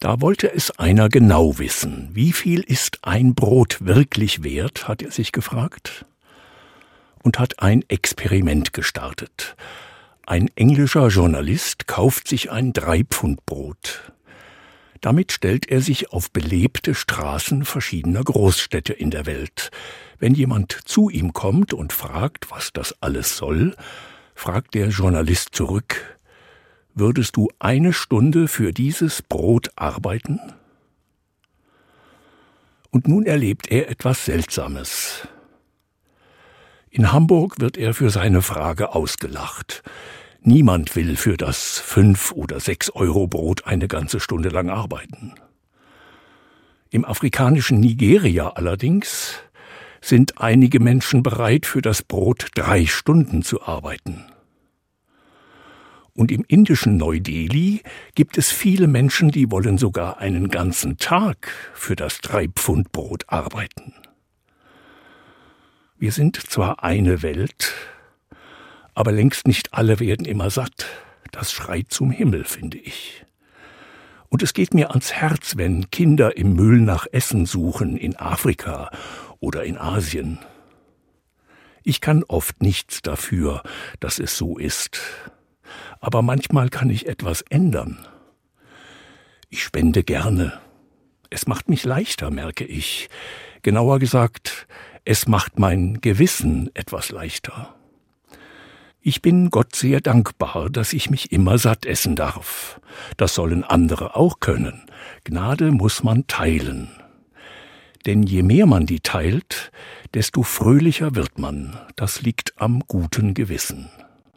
Da wollte es einer genau wissen. Wie viel ist ein Brot wirklich wert, hat er sich gefragt und hat ein Experiment gestartet. Ein englischer Journalist kauft sich ein Dreipfundbrot. Damit stellt er sich auf belebte Straßen verschiedener Großstädte in der Welt. Wenn jemand zu ihm kommt und fragt, was das alles soll, fragt der Journalist zurück, Würdest du eine Stunde für dieses Brot arbeiten? Und nun erlebt er etwas Seltsames. In Hamburg wird er für seine Frage ausgelacht. Niemand will für das fünf oder sechs Euro Brot eine ganze Stunde lang arbeiten. Im afrikanischen Nigeria allerdings sind einige Menschen bereit, für das Brot drei Stunden zu arbeiten. Und im indischen Neu-Delhi gibt es viele Menschen, die wollen sogar einen ganzen Tag für das Drei-Pfund-Brot arbeiten. Wir sind zwar eine Welt, aber längst nicht alle werden immer satt. Das schreit zum Himmel, finde ich. Und es geht mir ans Herz, wenn Kinder im Müll nach Essen suchen in Afrika oder in Asien. Ich kann oft nichts dafür, dass es so ist aber manchmal kann ich etwas ändern. Ich spende gerne. Es macht mich leichter, merke ich. Genauer gesagt, es macht mein Gewissen etwas leichter. Ich bin Gott sehr dankbar, dass ich mich immer satt essen darf. Das sollen andere auch können. Gnade muss man teilen. Denn je mehr man die teilt, desto fröhlicher wird man. Das liegt am guten Gewissen.